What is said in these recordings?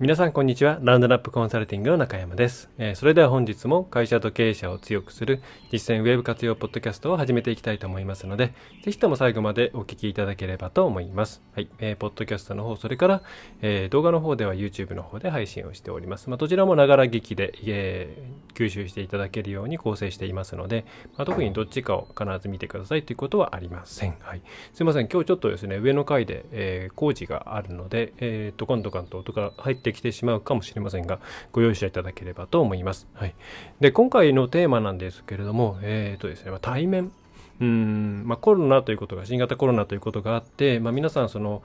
皆さんこんにちは。ラウンドナップコンサルティングの中山です。えー、それでは本日も会社と経営者を強くする実践ウェブ活用ポッドキャストを始めていきたいと思いますので、ぜひとも最後までお聞きいただければと思います。はい。えー、ポッドキャストの方、それから、えー、動画の方では YouTube の方で配信をしております。まあ、どちらもながら劇で、えー、吸収していただけるように構成していますので、まあ、特にどっちかを必ず見てくださいということはありません。はい。すいません。今日ちょっとですね、上の階で、えー、工事があるので、えー、ドカンドカンと音が入ってきてしまうかもしれませんが、ご容赦いただければと思います。はい。で、今回のテーマなんですけれども、えっ、ー、とですね、ま対面。うん、まあ、コロナということが、新型コロナということがあって、まあ、皆さん、その、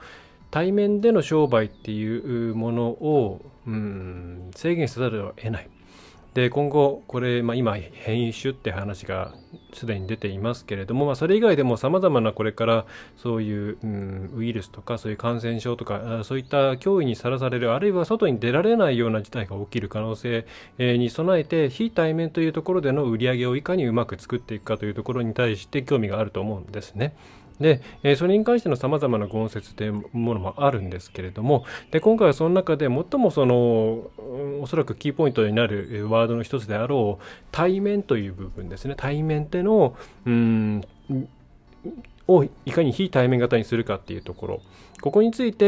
対面での商売っていうものを、うん、制限せざるを得ない。で今後これ、まあ、今変異種って話がすでに出ていますけれども、まあ、それ以外でもさまざまなこれからそういう、うん、ウイルスとかそういう感染症とかそういった脅威にさらされるあるいは外に出られないような事態が起きる可能性に備えて非対面というところでの売り上げをいかにうまく作っていくかというところに対して興味があると思うんですね。で、え、それに関してのさまざまな言説というものもあるんですけれども、で今回はその中で最もそのおそらくキーポイントになるワードの一つであろう対面という部分ですね。対面ってのうんをいかに非対面型にするかっていうところ。ここについて、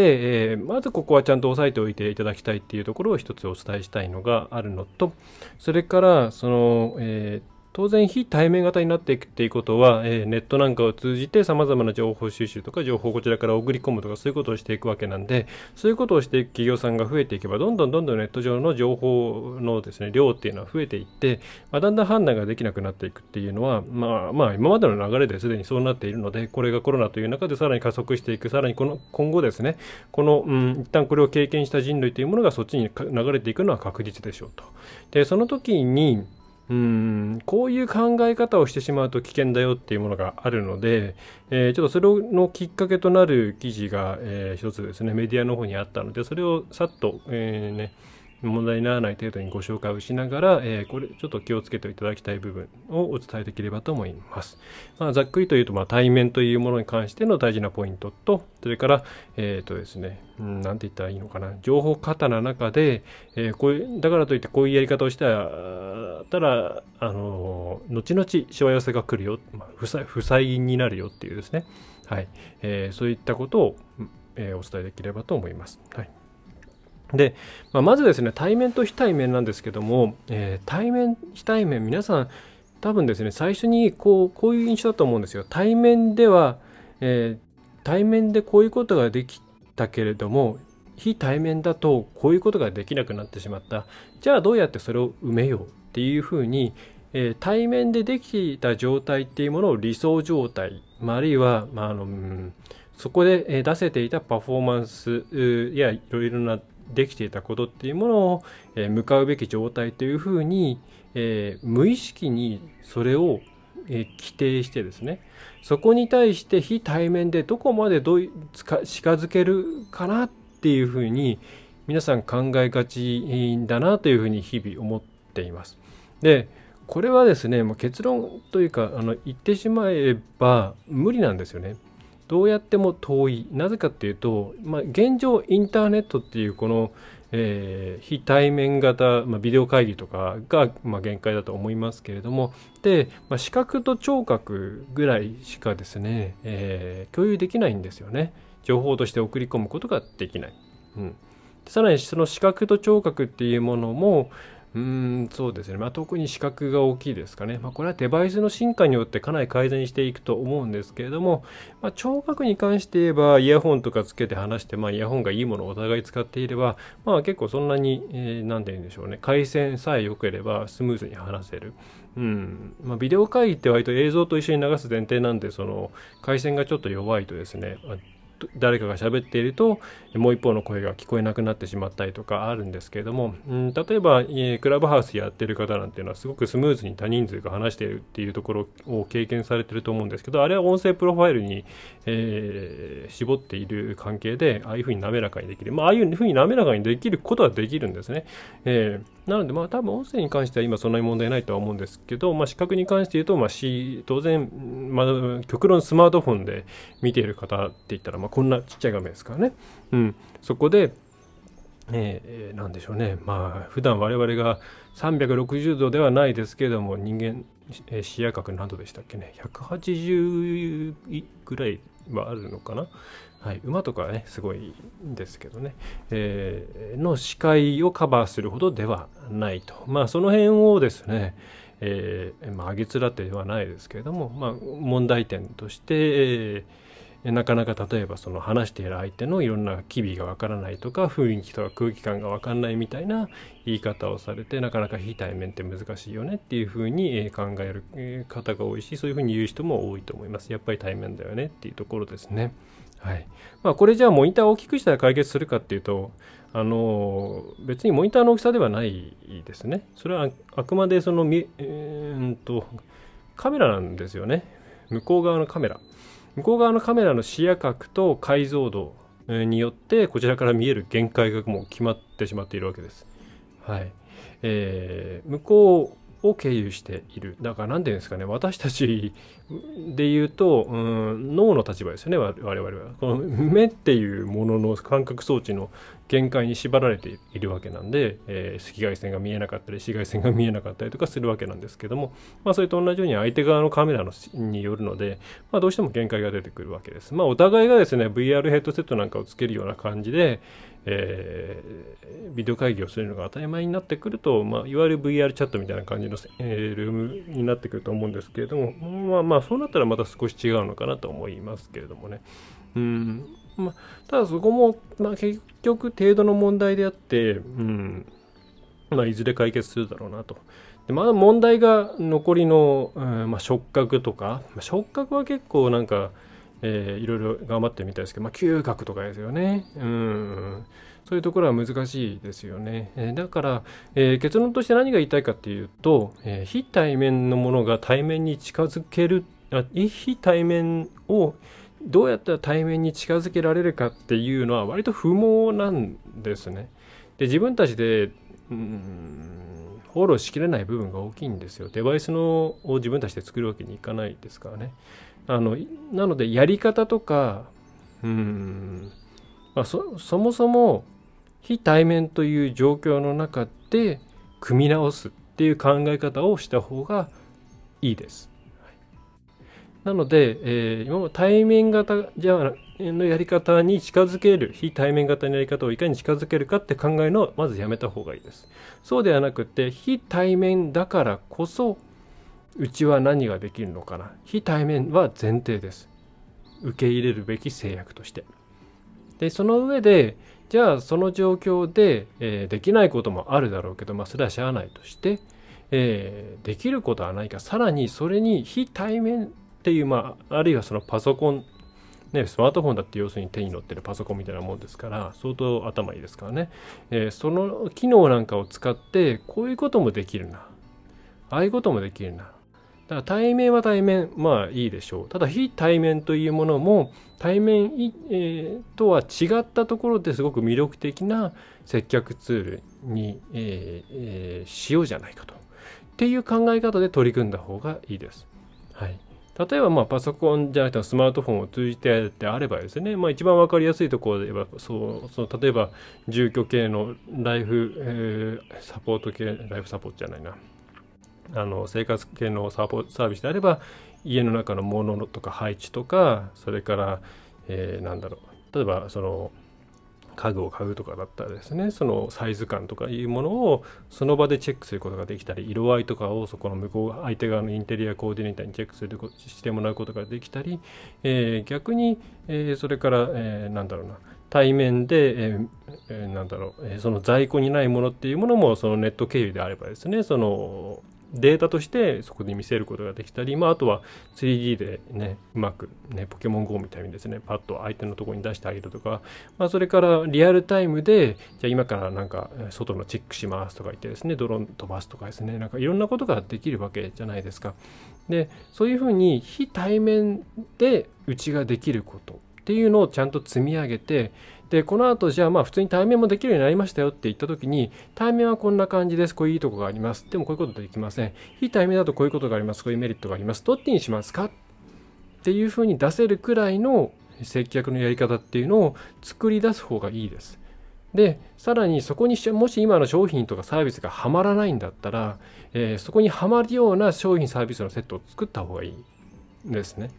えー、まずここはちゃんと押さえておいていただきたいっていうところを一つお伝えしたいのがあるのと、それから、その、えー当然非対面型になっていくっていうことは、えー、ネットなんかを通じて様々な情報収集とか情報をこちらから送り込むとかそういうことをしていくわけなんでそういうことをしていく企業さんが増えていけばどんどんどんどんネット上の情報のですね量っていうのは増えていって、まあ、だんだん判断ができなくなっていくっていうのはまあまあ今までの流れですでにそうなっているのでこれがコロナという中でさらに加速していくさらにこの今後ですねこの、うん、一旦これを経験した人類というものがそっちに流れていくのは確実でしょうと。でその時にうんこういう考え方をしてしまうと危険だよっていうものがあるので、えー、ちょっとそれのきっかけとなる記事が、えー、一つですねメディアの方にあったのでそれをさっと、えーね、問題にならない程度にご紹介をしながら、えー、これちょっと気をつけていただきたい部分をお伝えできればと思います。まあ、ざっくりというと、まあ、対面というものに関しての大事なポイントと、それから、えっ、ー、とですね、うん、なんて言ったらいいのかな、情報過多な中で、えー、こういう、だからといってこういうやり方をしたら、たら、あの、後々しわ寄せが来るよ、まあ、負債負債になるよっていうですね、はい、えー、そういったことを、え、お伝えできればと思います。はい。で、まあ、まずですね、対面と非対面なんですけども、えー、対面、非対面、皆さん、多分ですね、最初にこうこういう印象だと思うんですよ。対面では、えー、対面でこういうことができたけれども、非対面だとこういうことができなくなってしまった。じゃあどうやってそれを埋めようっていうふうに、えー、対面でできた状態っていうものを理想状態、まあ、あるいは、まああのうん、そこで出せていたパフォーマンスやいろいろなできていたことっていうものを、え向かうべき状態というふうに、え、無意識にそれを、え、規定してですねそこに対して非対面でどこまでどう近づけるかなっていうふうに皆さん考えがちだなというふうに日々思っています。でこれはですねもう結論というかあの言ってしまえば無理なんですよね。どうやっても遠い。なぜかっていうと、まあ、現状インターネットっていうこの、えー、非対面型、まあ、ビデオ会議とかが、まあ、限界だと思いますけれどもで、まあ、視覚と聴覚ぐらいしかですね、えー、共有できないんですよね。情報として送り込むことができない、うん、さらにその視覚と聴覚っていうものも、うん、そうですね。まあ、特に視覚が大きいですかね。まあ、これはデバイスの進化によってかなり改善していくと思うんですけれども、まあ、聴覚に関して言えば、イヤホンとかつけて話して、まあ、イヤホンがいいものをお互い使っていれば、まあ、結構そんなに、えー、なんて言うんでしょうね。回線さえ良ければスムーズに話せる。うん。まあ、ビデオ会議って割と映像と一緒に流す前提なんで、その、回線がちょっと弱いとですね、誰かが喋っているともう一方の声が聞こえなくなってしまったりとかあるんですけれども、うん、例えば、えー、クラブハウスやってる方なんていうのはすごくスムーズに多人数が話しているっていうところを経験されてると思うんですけどあれは音声プロファイルに、えー、絞っている関係でああいうふうに滑らかにできる、まあ、あいうふうに滑らかにできることはできるんですね、えー、なのでまあ多分音声に関しては今そんなに問題ないとは思うんですけど、まあ、視覚に関して言うと、まあ、当然、まあ、極論スマートフォンで見ている方って言ったら、まあ、こんなちっちゃい画面ですからね、うん、そこで、えー、なんでしょうね。まあ普段我々が360度ではないですけれども人間、えー、視野角何度でしたっけね。180ぐらいはあるのかな。はい、馬とかねすごいんですけどね、えー、の視界をカバーするほどではないとまあその辺をですねえー、まあ、げつらってではないですけれども、まあ、問題点として、えー、なかなか例えばその話している相手のいろんな機微がわからないとか雰囲気とか空気感がわかんないみたいな言い方をされてなかなか非対面って難しいよねっていうふうに考える方が多いしそういうふうに言う人も多いと思います。やっぱり対面だよねっていうところですね。はいまあ、これじゃあモニターを大きくしたら解決するかっていうとあの別にモニターの大きさではないですね。それはあくまでそのみ、えー、とカメラなんですよね。向こう側のカメラ。向こう側のカメラの視野角と解像度によってこちらから見える限界がもう決まってしまっているわけです。はい。えー、向こうを経由している。だから何て言うんですかね、私たちで言うと、うん、脳の立場ですよね、我々は。この目っていうものの感覚装置の限界に縛られているわけなんで、えー、赤外線が見えなかったり紫外線が見えなかったりとかするわけなんですけども、まあ、それと同じように相手側のカメラのによるので、まあ、どうしても限界が出てくるわけです。まあ、お互いがですね VR ヘッドセットなんかをつけるような感じで、えー、ビデオ会議をするのが当たり前になってくると、まあ、いわゆる VR チャットみたいな感じの、えー、ルームになってくると思うんですけれども、まあまあそうなったらまた少し違うのかなと思いますけれどもね。うんまあ、ただそこも、まあ、結局程度の問題であって、うんまあ、いずれ解決するだろうなと。でまだ問題が残りの、うんまあ、触覚とか、まあ、触覚は結構なんか、えー、いろいろ頑張ってみたいですけど、まあ、嗅覚とかですよね。うんそういうところは難しいですよね。えー、だから、えー、結論として何が言いたいかっていうと、えー、非対面のものが対面に近づけるあ非対面をどうやったら対面に近づけられるかっていうのは割と不毛なんですね。で自分たちでうんフォローしきれない部分が大きいんですよ。デバイスのを自分たちで作るわけにいかないですからね。あのなのでやり方とかうん、まあ、そそもそも非対面という状況の中で組み直すっていう考え方をした方がいいです。なので、えー、今も対面型じゃのやり方に近づける、非対面型のやり方をいかに近づけるかって考えのをまずやめた方がいいです。そうではなくて、非対面だからこそ、うちは何ができるのかな？非対面は前提です。受け入れるべき制約として。で、その上で、じゃあその状況で、えー、できないこともあるだろうけど、まあそれはしゃあないとして、えー、できることはないか、さらにそれに非対面っていう、まあ、あるいはそのパソコン、ね、スマートフォンだって要するに手に乗ってるパソコンみたいなもんですから、相当頭いいですからね。えー、その機能なんかを使って、こういうこともできるな。ああいうこともできるな。だから対面は対面、まあいいでしょう。ただ非対面というものも対面、えー、とは違ったところですごく魅力的な接客ツールに、えーえー、しようじゃないかと。っていう考え方で取り組んだ方がいいです。はい。例えばまあパソコンじゃなくてスマートフォンを通じてであればですね、まあ、一番分かりやすいところで言えばそうその例えば住居系のライフ、えー、サポート系ライフサポートじゃないなあの生活系のサポサービスであれば家の中のものとか配置とかそれから、えー、なんだろう。例えばその家具を買うとかだったらですねそのサイズ感とかいうものをその場でチェックすることができたり色合いとかをそこの向こう相手側のインテリアコーディネーターにチェックするしてもらうことができたり、えー、逆に、えー、それから、えー、なんだろうな。対面で、えー、なんだろう、えその在庫にないものっていうものもそのネット経由であればですねそのデータとしてそこで見せることができたり、まあ、あとは 3D でねうまくねポケモン GO みたいにですねパッと相手のところに出してあげるとか、まあ、それからリアルタイムでじゃあ今からなんか外のチェックしますとか言ってですねドローン飛ばすとかですねなんかいろんなことができるわけじゃないですか。でそういうふうに非対面でうちができることっていうのをちゃんと積み上げてでこの後じゃあまあ普通に対面もできるようになりましたよって言った時に対面はこんな感じです。こういういいとこがあります。でもこういうことできません。非対面だとこういうことがあります。こういうメリットがあります。どっちにしますかっていうふうに出せるくらいの接客のやり方っていうのを作り出す方がいいです。でさらにそこにしもし今の商品とかサービスがはまらないんだったら、えー、そこにはまるような商品サービスのセットを作った方がいいですね。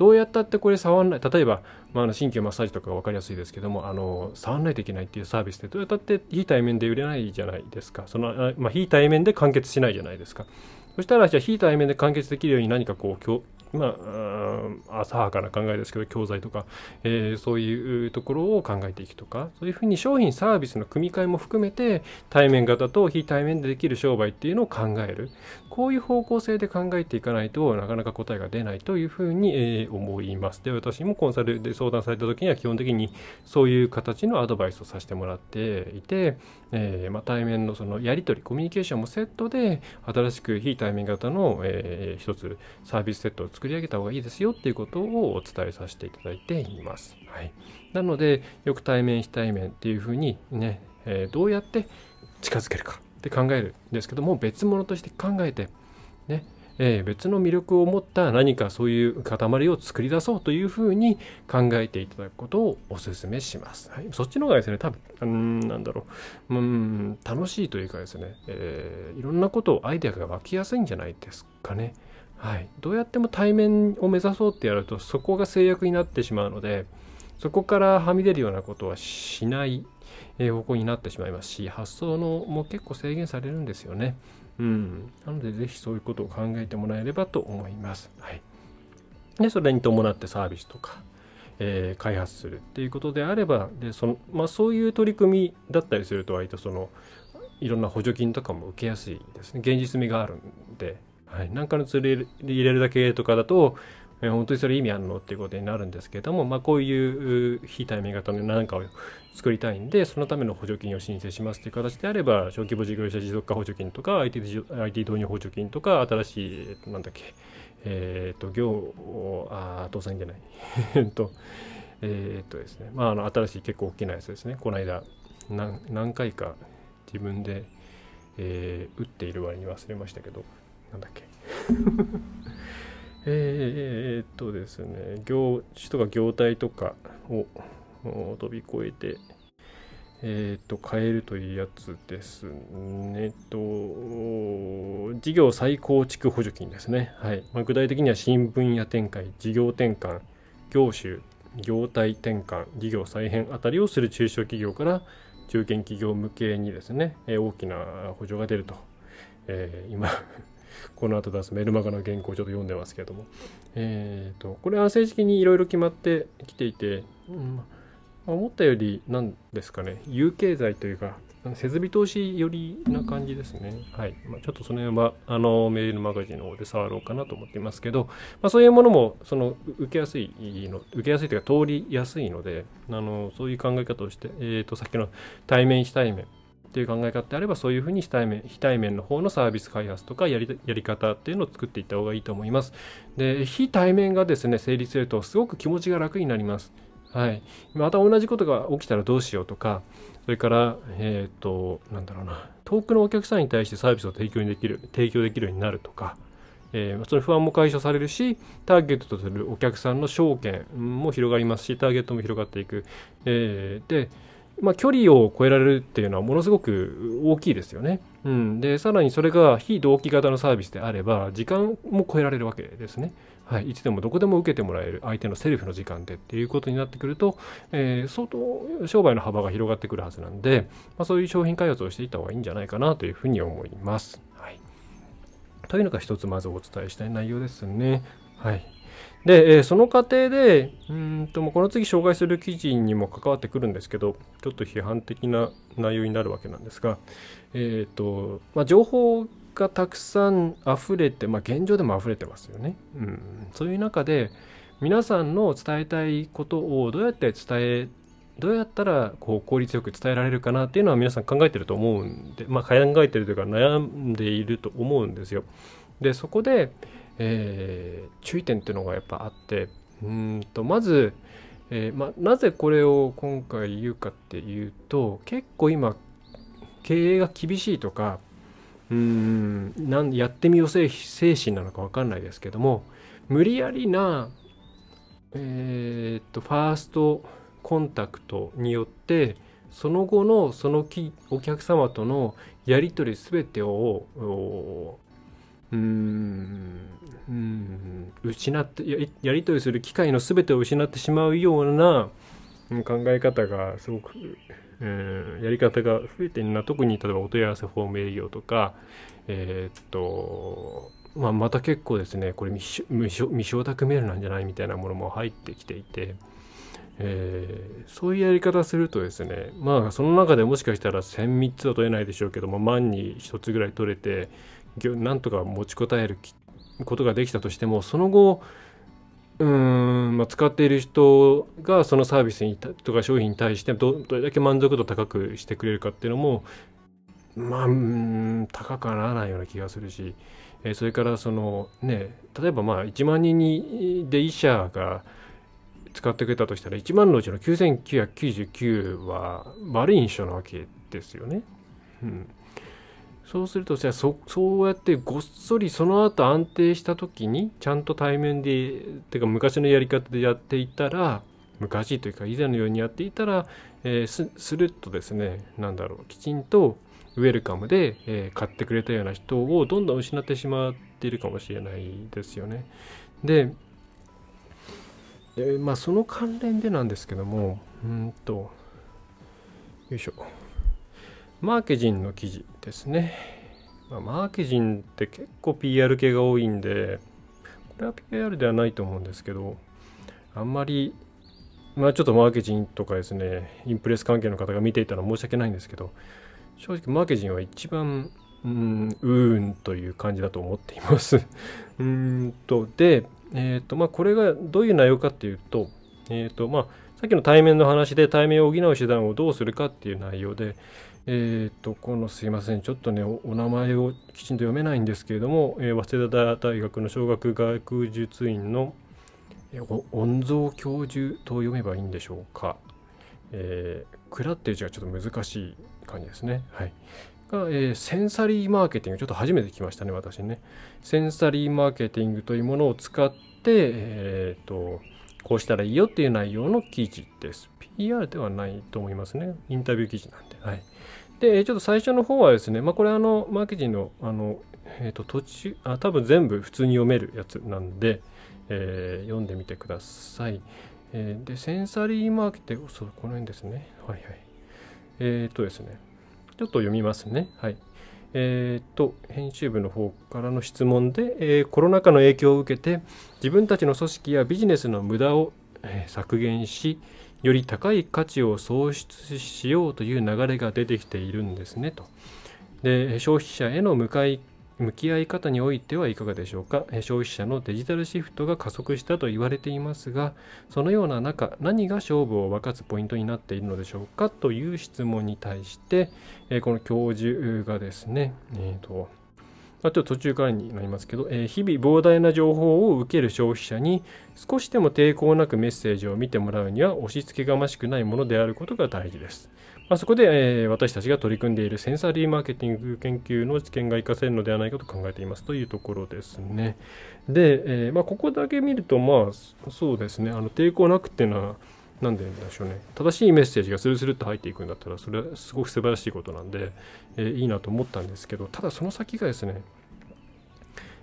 どうやったってこれ触んない例えば、まあ、の新旧マッサージとか分かりやすいですけどもあの触んないといけないっていうサービスでどうやったって非対面で売れないじゃないですか。その、まあ、非対面で完結しないじゃないですか。そしたらじゃあ非対面で完結できるように何かこうまあ、浅はかな考えですけど教材とか、えー、そういうところを考えていくとかそういうふうに商品サービスの組み替えも含めて対面型と非対面でできる商売っていうのを考える。こういう方向性で考えていかないとなかなか答えが出ないというふうに、えー、思います。で私もコンサルで相談された時には基本的にそういう形のアドバイスをさせてもらっていて、えーまあ、対面のそのやり取りコミュニケーションもセットで新しく非対面型の、えー、一つサービスセットを作作り上げた方がいいですよっていうことをお伝えさせていただいています。はい、なのでよく対面非対面っていうふうにね、えー、どうやって近づけるかって考えるんですけども別物として考えてねえー、別の魅力を持った何かそういう塊を作り出そうというふうに考えていただくことをお勧めします。はい、そっちの方がですね、多分、うん、なんだろう、うん、楽しいというかですね、えー、いろんなことをアイデアが湧きやすいんじゃないですかね。はい、どうやっても対面を目指そうってやるとそこが制約になってしまうのでそこからはみ出るようなことはしない方向になってしまいますし発想のも結構制限されるんですよね。うん、なのでぜひそういうことを考えてもらえればと思います。はい、でそれに伴ってサービスとか、えー、開発するっていうことであればでその、まあ、そういう取り組みだったりすると割とそのいろんな補助金とかも受けやすいですね。現実味があるんで。はい、なんかのツール入れるだけとかだと、えー、本当にそれ意味あるのっていうことになるんですけれども、まあ、こういう非対面型の何かを作りたいんで、そのための補助金を申請しますという形であれば、小規模事業者持続化補助金とか、IT, IT 導入補助金とか、新しい、なんだっけ、えっ、ー、と、業を、あ、倒産じゃない。えっと、えっとですね、まあ、あの、新しい結構大きなやつですね。この間、何何回か自分で、えー、打っている割に忘れましたけど、なんだっけ？えーっとですね業種とか業態とかを飛び越えてえっ、と変えるというやつですね。と事業再構築補助金ですね。はい、まあ、具体的には新分野展開事業転換業種業態転換事業再編あたりをする中小企業から中堅企業向けにですねえ大きな補助が出ると、えー、今この後出すメルマガの原稿をちょっと読んでますけども、えーと、これは正式にいろいろ決まってきていて、うん思ったより何ですかね有形財というか設備投資寄りな感じですね。はい。まあ、ちょっとその辺は、あの、メールマガジンの方で触ろうかなと思っていますけど、まあ、そういうものも、その、受けやすいの、受けやすいというか、通りやすいので、あの、そういう考え方をして、えっ、ー、と、さっきの対面非対面、っていう考え方であればそういうふうに非対面非対面の方のサービス開発とかやりやり方っていうのを作っていった方がいいと思います。で非対面がですね成立するとすごく気持ちが楽になります。はい、また同じことが起きたらどうしようとかそれからえっ、ー、となんだろうな遠くのお客さんに対してサービスを提供できる提供できるようになるとか。えー、その不安も解消されるし、ターゲットとするお客さんの証券も広がりますし、ターゲットも広がっていく。えー、で、まあ、距離を超えられるっていうのはものすごく大きいですよね。うん、でさらにそれが非同期型のサービスであれば時間も超えられるわけですね。はい、いつでもどこでも受けてもらえる相手のセルフの時間でっていうことになってくると、えー、相当商売の幅が広がってくるはずなんで、まあ、そういう商品開発をしていった方がいいんじゃないかなというふうに思います。はい、というのが一つまずお伝えしたい内容ですね。はい。で、えー、その過程で、うんとこの次紹介する記事にも関わってくるんですけど、ちょっと批判的な内容になるわけなんですが、え、ー、と、まあ、情報がたくさん溢れて、まあ、現状でも溢れてますよね、うん、そういう中で皆さんの伝えたいことをどうやって伝えどうやったらこう効率よく伝えられるかなっていうのは皆さん考えてると思うんで、まあ、考えてるというか悩んでいると思うんですよ。でそこで、えー、注意点っていうのがやっぱあってうんとまず、えー、ま、なぜこれを今回言うかっていうと結構今経営が厳しいとかうんなんやってみよう精神なのか分かんないですけども無理やりな、えー、っとファーストコンタクトによってその後のそのお客様とのやり取り全てをうん。うん。失ってややり取りする機会の全てを失ってしまうような考え方がすごくえー、やり方が増えてるな特に例えばお問い合わせフォーム営業とかえー、っとまあ、また結構ですねこれ未承諾メールなん。じゃないみたいなものも入ってきていて、えー、そういうやり方するとですねまあその中でもしかしたら1003つは取れないでしょうけども万に1つぐらい取れてなんとか持ちこたえることができたとしてもその後うん、まあ、使っている人がそのサービスにとか商品に対してどれだけ満足度高くしてくれるかっていうのもまあ、高くはならないような気がするし、えー、それからそのね例えばまあ1万人にで1社が使ってくれたとしたら1万のうちの9999は悪い印象なわけですよね。うんそうするとじゃあそそうやってごっそりその後安定した時にちゃんと対面でてか昔のやり方でやっていたら昔というか以前のようにやっていたら、えー、すするとですね何だろうきちんとウェルカムで、えー、買ってくれたような人をどんどん失ってしまっているかもしれないですよね。で、え、まあその関連でなんですけどもうんとよいしょ。マーケジンの記事ですね。まあ、マーケジンって結構 PR 系が多いんで、これは PR ではないと思うんですけど、あんまり、まあちょっとマーケジンとかですね、インプレス関係の方が見ていたら申し訳ないんですけど、正直マーケジンは一番、うん、うーんという感じだと思っています。うんと、で、えっ、ー、と、まあこれがどういう内容かっていうと、えっ、ー、と、まあさっきの対面の話で対面を補う手段をどうするかっていう内容で、えっ、と、このすいません、ちょっとねお、名前をきちんと読めないんですけれども、えー、早稲田大学の小学学術院の、えー、御蔵教授と読めばいいんでしょうか。えー、蔵っていう字がちょっと難しい感じですね。はい。が、えー、センサリーマーケティング、ちょっと初めて聞きましたね、私ね。センサリーマーケティングというものを使って、えっ、と、こうしたらいいよっていう内容の記事です。PR ではないと思いますね。インタビュー記事なんで。はい。で、ちょっと最初の方はですね、まあ、これあの、マーケティングの、あの、えっ、ー、と、途中、あ、多分全部普通に読めるやつなんで、えー、読んでみてください。えー、で、センサリーマーケティング、そう、この辺ですね。はいはい。えっ、とですね、ちょっと読みますね。はい。えっ、と、編集部の方からの質問で、えコロナ禍の影響を受けて、自分たちの組織やビジネスの無駄を、え削減し、より高い価値を創出しようという流れが出てきているんですねと。で消費者への向かい向き合い方においてはいかがでしょうか？消費者のデジタルシフトが加速したと言われていますがそのような中何が勝負を分かつポイントになっているのでしょうか？という質問に対してこの教授がですね、えーとちょっと途中からになりますけど、えー、日々膨大な情報を受ける消費者に少しでも抵抗なくメッセージを見てもらうには押し付けがましくないものであることが大事です。まあ、そこで、えー、私たちが取り組んでいるセンサリーマーケティング研究の知見が活かせるのではないかと考えていますというところですね。で、えー、まあ、ここだけ見ると、まあ、そうですね、あの抵抗なくっていうのは、なんででしょうね正しいメッセージがスルスルっと入っていくんだったらそれはすごく素晴らしいことなんで、えー、いいなと思ったんですけどただその先がですね、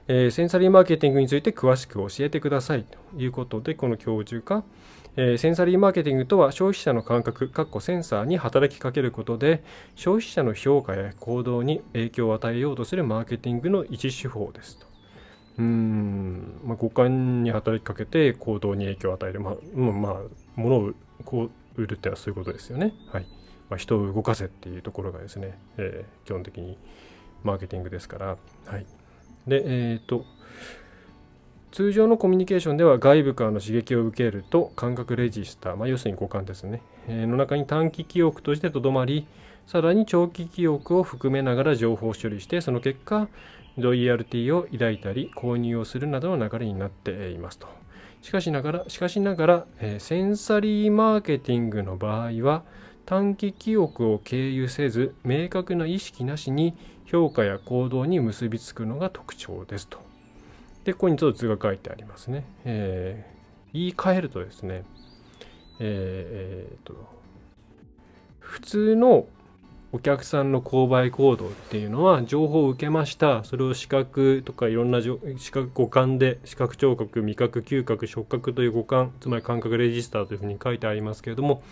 えー、センサリーマーケティングについて詳しく教えてくださいということでこの教授が、えー、センサリーマーケティングとは消費者の感覚かっこセンサーに働きかけることで消費者の評価や行動に影響を与えようとするマーケティングの一手法ですと。うん、まあ、五感に働きかけて行動に影響を与える、まあ、まあ、物をこう売るってのはそういうことですよね。はい。まあ、人を動かせっていうところがですね、えー、基本的にマーケティングですから。はい、で、えっ、ー、と、通常のコミュニケーションでは外部からの刺激を受けると感覚レジスター、まあ、要するに五感ですね、えー、の中に短期記憶としてとどまりさらに長期記憶を含めながら情報処理してその結果ロイヤルティを抱いたり購入をするなどの流れになっていますとしかしながらしかしながら、えー、センサリーマーケティングの場合は短期記憶を経由せず明確な意識なしに評価や行動に結びつくのが特徴ですとで、ここにちょっと図が書いてありますね。えー、言い換えるとですね、えー、えー、と、普通のお客さんの購買行動っていうのは情報を受けました。それを視覚とかいろんな視覚五感で視覚聴覚味覚嗅覚触覚という五感つまり感覚レジスターというふうに書いてありますけれども、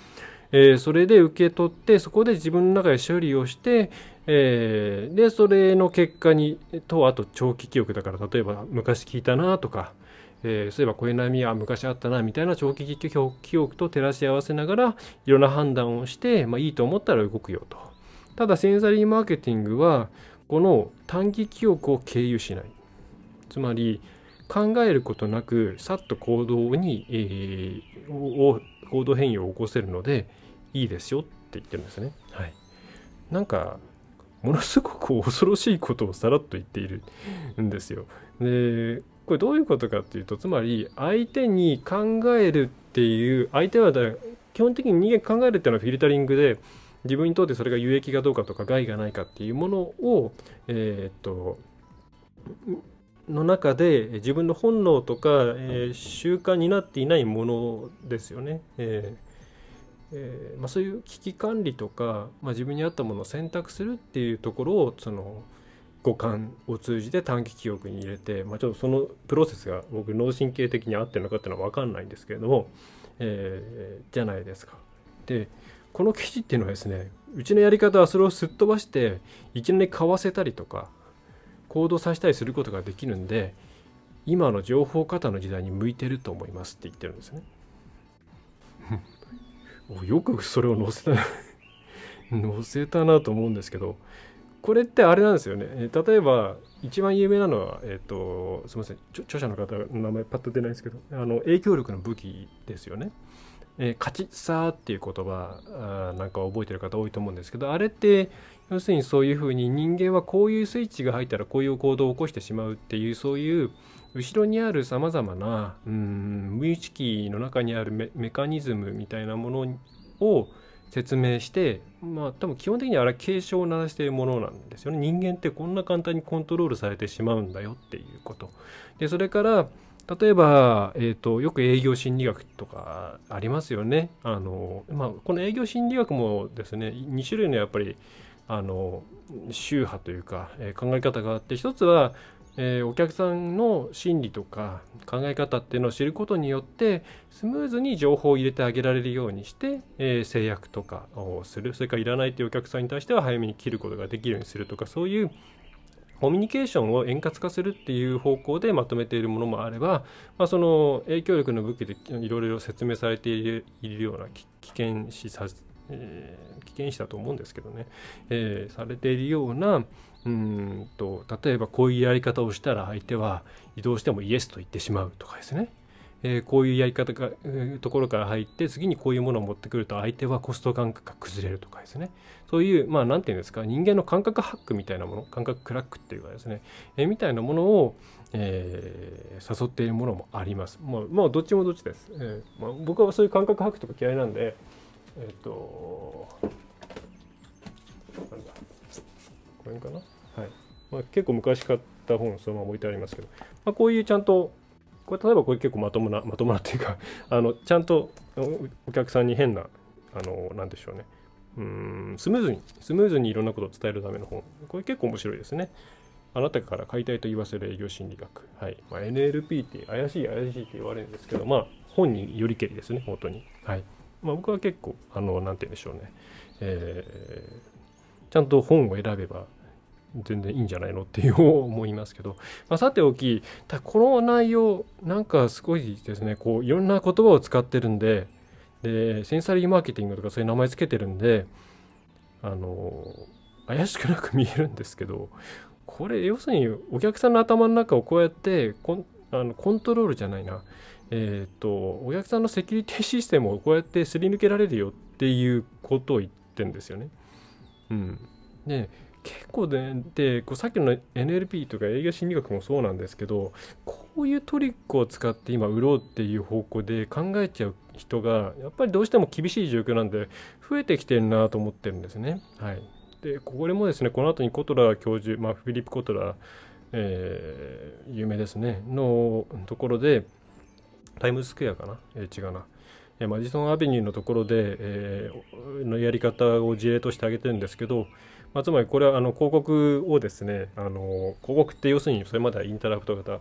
えー、それで受け取ってそこで自分の中で処理をして、えー、でそれの結果にとあと長期記憶だから例えば昔聞いたなとか、えー、そういえばこういう悩みは昔あったなみたいな長期記憶と照らし合わせながらいろんな判断をして、まあ、いいと思ったら動くよと。ただセンサリーマーケティングはこの短期記憶を経由しないつまり考えることなくさっと行動に、えー、行動変異を起こせるのでいいですよって言ってるんですね。はい、なんかものすごく恐ろしいことをさらっと言っているんですよ。でこれどういうことかっていうとつまり相手に考えるっていう相手は基本的に人間考えるっていうのはフィルタリングで自分にとってそれが有益かどうかとか害がないかっていうものをえー、っとの中で自分の本能とか、えー、習慣になっていないものですよね。えーえーまあ、そういう危機管理とか、まあ、自分に合ったものを選択するっていうところをその五感を通じて短期記憶に入れて、まあ、ちょっとそのプロセスが僕脳神経的に合ってるのかっていうのは分かんないんですけれども、えー、じゃないですか。でこの記事っていうのはですねうちのやり方はそれをすっ飛ばしていきなり買わせたりとか行動させたりすることができるんで今の情報過多の時代に向いてると思いますって言ってるんですね。よくそれを載せた 載せたなと思うんですけどこれってあれなんですよね例えば一番有名なのは、えっ、ー、とすみません著者の方の名前パッと出ないですけどあの影響力の武器ですよね。えー、勝ちさっていう言葉なんか覚えてる方多いと思うんですけどあれって要するにそういうふうに人間はこういうスイッチが入ったらこういう行動を起こしてしまうっていうそういう後ろにあるさまざまなうん無意識の中にあるメカニズムみたいなものを説明してまあ多分基本的にあれは警鐘を鳴らしているものなんですよね。人間ってこんな簡単にコントロールされてしまうんだよっていうこと。でそれから例えば、えーと、よく営業心理学とかありますよね。あの、まあ、この営業心理学もですね2種類のやっぱりあの宗派というか、えー、考え方があって一つはえー、お客さんの心理とか考え方っていうのを知ることによってスムーズに情報を入れてあげられるようにして、えー、制約とかをする。それからいらないというお客さんに対しては早めに切ることができるようにするとかそういうコミュニケーションを円滑化するっていう方向でまとめているものもあれば、まあ、その影響力の武器でいろいろ説明されているような危険視さ、えー、危険視だと思うんですけどね、えー、されているようなうんと例えばこういうやり方をしたら相手は移動してもイエスと言ってしまうとかですね、えー、こういうやり方が、えー、ところから入って次にこういうものを持ってくると相手はコスト感覚が崩れるとかですね。そういうまあ何て言うんですか人間の感覚ハックみたいなもの感覚クラックっていうかですね、えー、みたいなものを、えー、誘っているものもあります。まあ、まあ、どっちもどっちです、えーまあ、僕はそういう感覚ハックとか嫌いなんでえっ、となんだこれかな？はい。まあ、結構昔買った本そのまま置いてありますけど、まあ、こういうちゃんとこれ例えばこれ結構まともなまともなっていうか あのちゃんとお客さんに変なあのなんでしょうね。うんスムーズにスムーズにいろんなことを伝えるための本。これ結構面白いですね。あなたから買いたいと言わせる営業心理学、はい。まあ、NLP って怪しい怪しいって言われるんですけどまあ本によりけりですね本当に。はい。まあ僕は結構あのなんて言うんでしょうね。えー、ちゃんと本を選べば全然いいんじゃないのっていう思いますけど、まあ、さておきこの内容なんかすごいですね。こういろんな言葉を使ってるんででセンサリーマーケティングとかそういう名前つけてるんであの怪しくなく見えるんですけどこれ要するにお客さんの頭の中をこうやってコンあのコントロールじゃないな。えっ、とお客さんのセキュリティシステムをこうやってすり抜けられるよっていうことを言ってるんですよね。うん、で結構ででこうさっきの NLP とか営業心理学もそうなんですけどこういうトリックを使って今売ろうっていう方向で考えちゃう人がやっぱりどうしても厳しい状況なんで増えてきてるなと思ってるんですね。はい、でこれもですねこの後にコトラ教授、まあ、フィリップ・コトラ、えー、有名ですね。のところでタイムズスクエアかな、えー、違うな。マジソンアベニューのところで、えー、のやり方を事例として挙げてるんですけど、まあ、つまりこれはあの広告をですねあの広告って要するにそれまではインタラクト型、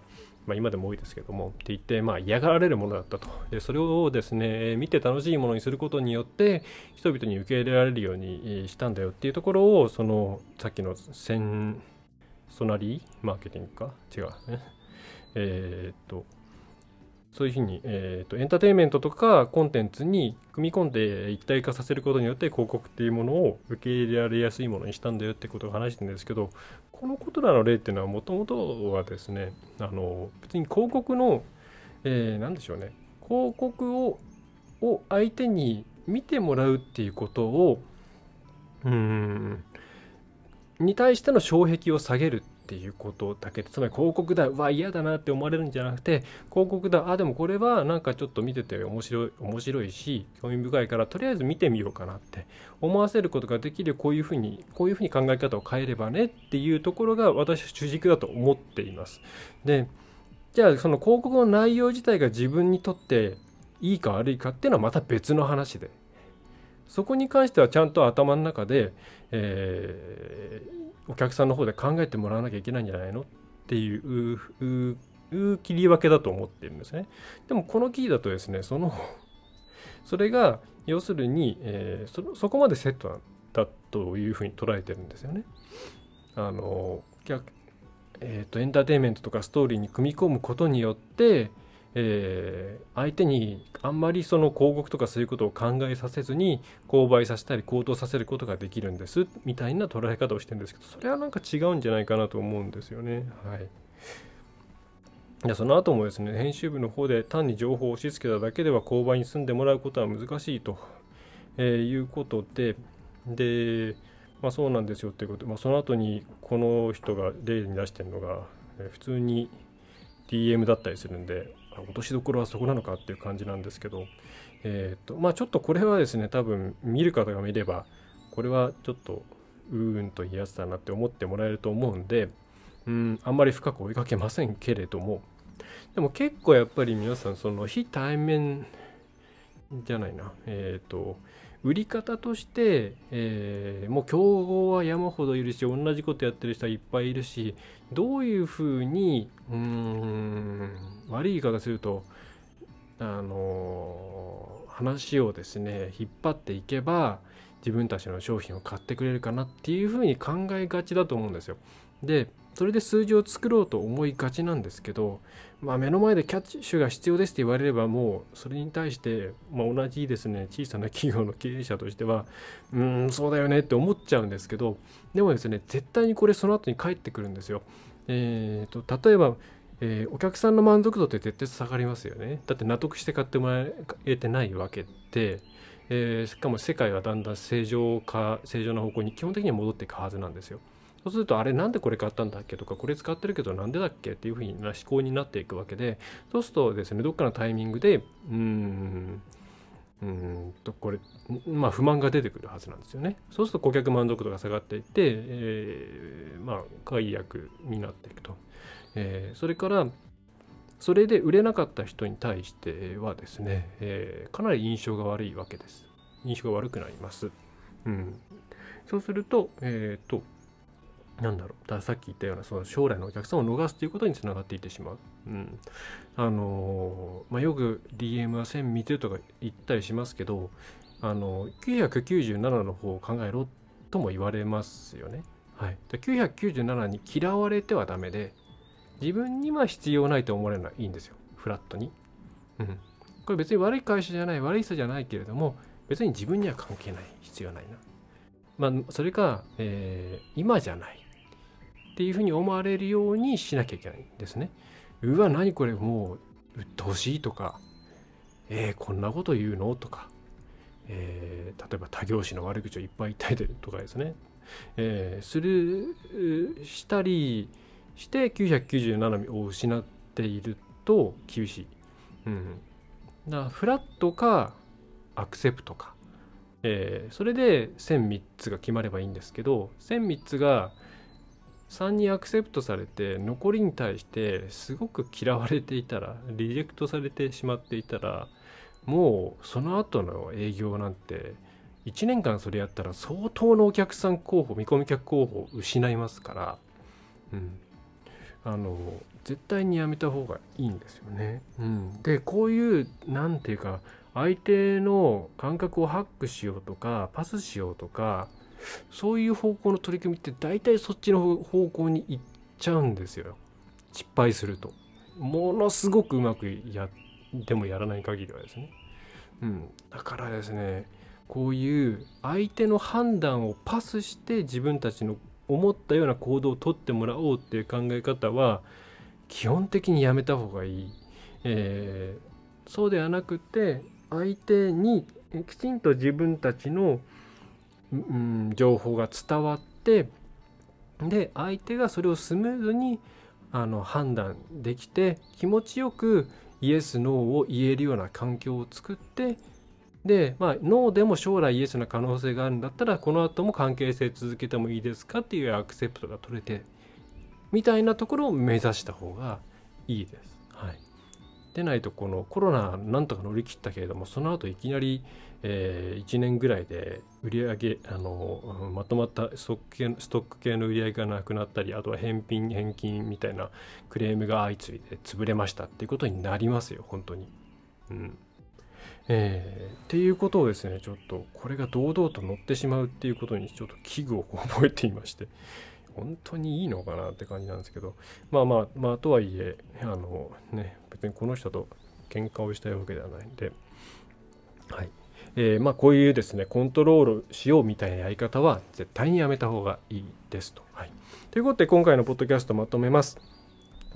まあ、今でも多いですけどもって言って、まあ、嫌がられるものだったと。でそれをですね見て楽しいものにすることによって人々に受け入れられるようにしたんだよっていうところをそのさっきのセンソナリーマーケティングか？違うね。え、っとそういうふうに、えーと、エンターテインメントとかコンテンツに組み込んで一体化させることによって広告っていうものを受け入れられやすいものにしたんだよってことを話してるんですけどこのことらの例っていうのはもともとはですねあの別に広告の、えー、何でしょうね広告をを相手に見てもらうっていうことをうんに対しての障壁を下げるっていうことだけでつまり広告だうわ嫌だなって思われるんじゃなくて広告だあでもこれはなんかちょっと見てて面白い面白いし興味深いからとりあえず見てみようかなって思わせることができるこういうふうにこういうふうに考え方を変えればねっていうところが私は主軸だと思っています。でじゃあその広告の内容自体が自分にとっていいか悪いかっていうのはまた別の話でそこに関してはちゃんと頭の中で、えー、お客さんの方で考えてもらわなきゃいけないんじゃないのっていう切り分けだと思ってるんですね。でもこのキーだとですねその それが要するに、えー、そそこまでセットだというふうに捉えてるんですよね。あのえーとエンターテインメントとかストーリーに組み込むことによって、えー、相手にあんまりその広告とかそういうことを考えさせずに購買させたり高騰させることができるんですみたいな捉え方をしてるんですけどそれはなんか違うんじゃないかなと思うんですよね。はい、でその後もですね編集部の方で単に情報を押し付けただけでは購買に住んでもらうことは難しいと、えー、いうことでで、まあ、そうなんですよっていうことで、まあ、その後にこの人が例に出してるのが、えー、普通に DM だったりするんで落としどころはそこなのかっていう感じなんですけど、えーとまあ、ちょっとこれはですね多分見る方が見ればこれはちょっとうーんといいやつだなって思ってもらえると思うんでうんあんまり深く追いかけませんけれどもでも結構やっぱり皆さんその非対面じゃないなえっ、と売り方として、えー、もう競合は山ほどいるし同じことやってる人はいっぱいいるしどういうふうにうん悪い言い方するとあの話をですね引っ張っていけば自分たちの商品を買ってくれるかなっていうふうに考えがちだと思うんですよ。でそれで数字を作ろうと思いがちなんですけど、まあ、目の前でキャッシュが必要ですって言われればもうそれに対して、ま、同じですね小さな企業の経営者としてはうんそうだよねって思っちゃうんですけどでもですね絶対にこれその後に返ってくるんですよ。えーと、例えばえー、お客さんの満足度って絶対下がりますよね。だって納得して買ってもらえてないわけで、えー、しかも世界はだんだん正常化正常な方向に基本的には戻っていくはずなんですよ。そうするとあれなんでこれ買ったんだっけとかこれ使ってるけどなんでだっけっていうふうな思考になっていくわけでそうするとですねどっかのタイミングでうんうんとこれまあ不満が出てくるはずなんですよね。そうすると顧客満足度が下がっていって、えー、まあ解約になっていくと。えー、それからそれで売れなかった人に対してはですね、えー、かなり印象が悪いわけです。印象が悪くなります。うん、そうすると、えっ、と、なんだろうださっき言ったようなその将来のお客さんを逃すということにつながっていってしまう。うん、あのまあ、よく DM は線見てとか言ったりしますけどあの997の方を考えろとも言われますよね。はい、997に嫌われてはダメで自分には必要ないと思われるのはいいんですよフラットに。うん、これ別に悪い会社じゃない悪い人じゃないけれども別に自分には関係ない必要ないな。まあ、それが、えー、今じゃないっていうふうに思われるようにしなきゃいけないんですね。うわ何これもう鬱陶しいとか。えー、こんなこと言うの？とか、えー、例えば他業種の悪口をいっぱい言ったりとかですね、えー、するしたりして997を失っていると厳しい。うん、だからフラットかアクセプトか、えー、それで1003つが決まればいいんですけど1003つが3にアクセプトされて残りに対してすごく嫌われていたらリジェクトされてしまっていたらもうその後の営業なんて1年間それやったら相当のお客さん候補見込み客候補を失いますから、うん、あの絶対にやめた方がいいんですよね。うん、でこういう何て言うか相手の感覚をハックしようとかパスしようとかそういう方向の取り組みって大体そっちの方向に行っちゃうんですよ。失敗すると。ものすごくうまくやってもやらない限りはですね、うん、だからですねこういう相手の判断をパスして自分たちの思ったような行動をとってもらおうっていう考え方は基本的にやめた方がいい、えー、そうではなくて相手にきちんと自分たちのうん、情報が伝わってで相手がそれをスムーズにあの判断できて気持ちよくイエスノーを言えるような環境を作ってでまあノーでも将来イエスの可能性があるんだったらこの後も関係性続けてもいいですかっていうアクセプトが取れてみたいなところを目指した方がいいです。はい、でないとこのコロナなんとか乗り切ったけれどもその後いきなりえー、1年ぐらいで売り上げあのまとまったストック系ストック系の売り上げがなくなったりあとは返品返金みたいなクレームが相次いで潰れましたっていうことになりますよ本当に。うんえー、っていうことをですねちょっとこれが堂々と乗ってしまうっていうことにちょっと危惧を覚えていまして本当にいいのかなって感じなんですけどまあまあまあとはいえあのね別にこの人と喧嘩をしたいわけではないんではいえー、まあ、こういうですねコントロールしようみたいなやり方は絶対にやめた方がいいですと。はい、ということで今回のポッドキャストまとめます。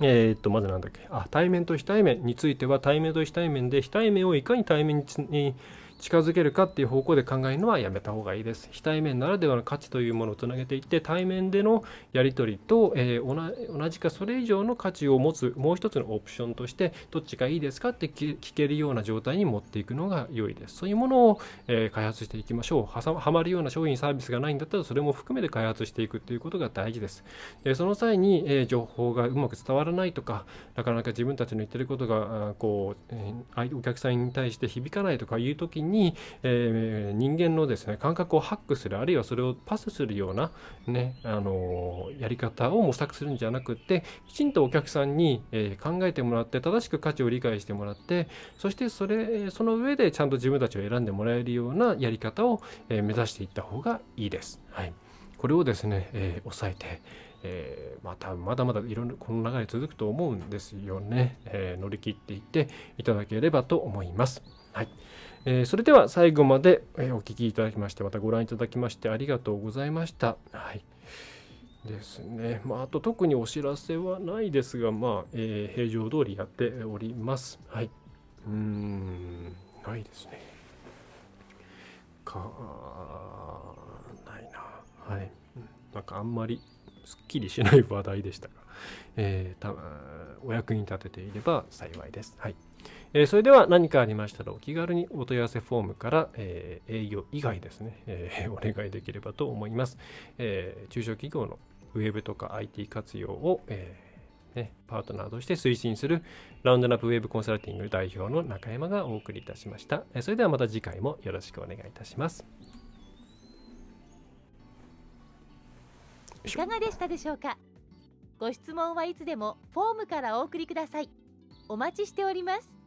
えー、っとまずなんだっけ？あ対面と非対面については対面と非対面で非対面をいかに対面に近づけるかっていう方向で考えるのはやめた方がいいです。非対面ならではの価値というものをつなげていって対面でのやり取りと、えー、同じかそれ以上の価値を持つもう一つのオプションとしてどっちがいいですかって聞けるような状態に持っていくのが良いです。そういうものを、えー、開発していきましょうは。はまるような商品サービスがないんだったらそれも含めて開発していくということが大事です。でその際に、えー、情報がうまく伝わらないとかなかなか自分たちの言ってることがこう、えー、お客さんに対して響かないとかいう時に、えーえー、人間のですね感覚をハックするあるいはそれをパスするようなねあのー、やり方を模索するんじゃなくてきちんとお客さんに、えー、考えてもらって正しく価値を理解してもらってそしてそれその上でちゃんと自分たちを選んでもらえるようなやり方を、え目指していった方がいいです。はい、これをですね、え抑えてえー、またまだまだいろいろこの流れ続くと思うんですよね、えー、乗り切っていっていただければと思います。はいえー、それでは最後までえお聴きいただきましてまたご覧いただきましてありがとうございました。はいですね。まあ、あと特にお知らせはないですが、まあ、えー、平常通りやっております。はい。うん、ないですね。か、ないな。はい。なんかあんまりすっきりしない話題でしたが、えー、たお役に立てていれば幸いです。はい。えー、それでは何かありましたらお気軽にお問い合わせフォームから、えー、営業以外ですね、えー、お願いできればと思います。え中小企業のウェブとか IT 活用を、えね、パートナーとして推進するラウンドナップウェブコンサルティング代表の中山がお送りいたしました。それではまた次回もよろしくお願いいたします。いかがでしたでしょうか？ご質問はいつでもフォームからお送りください。お待ちしております。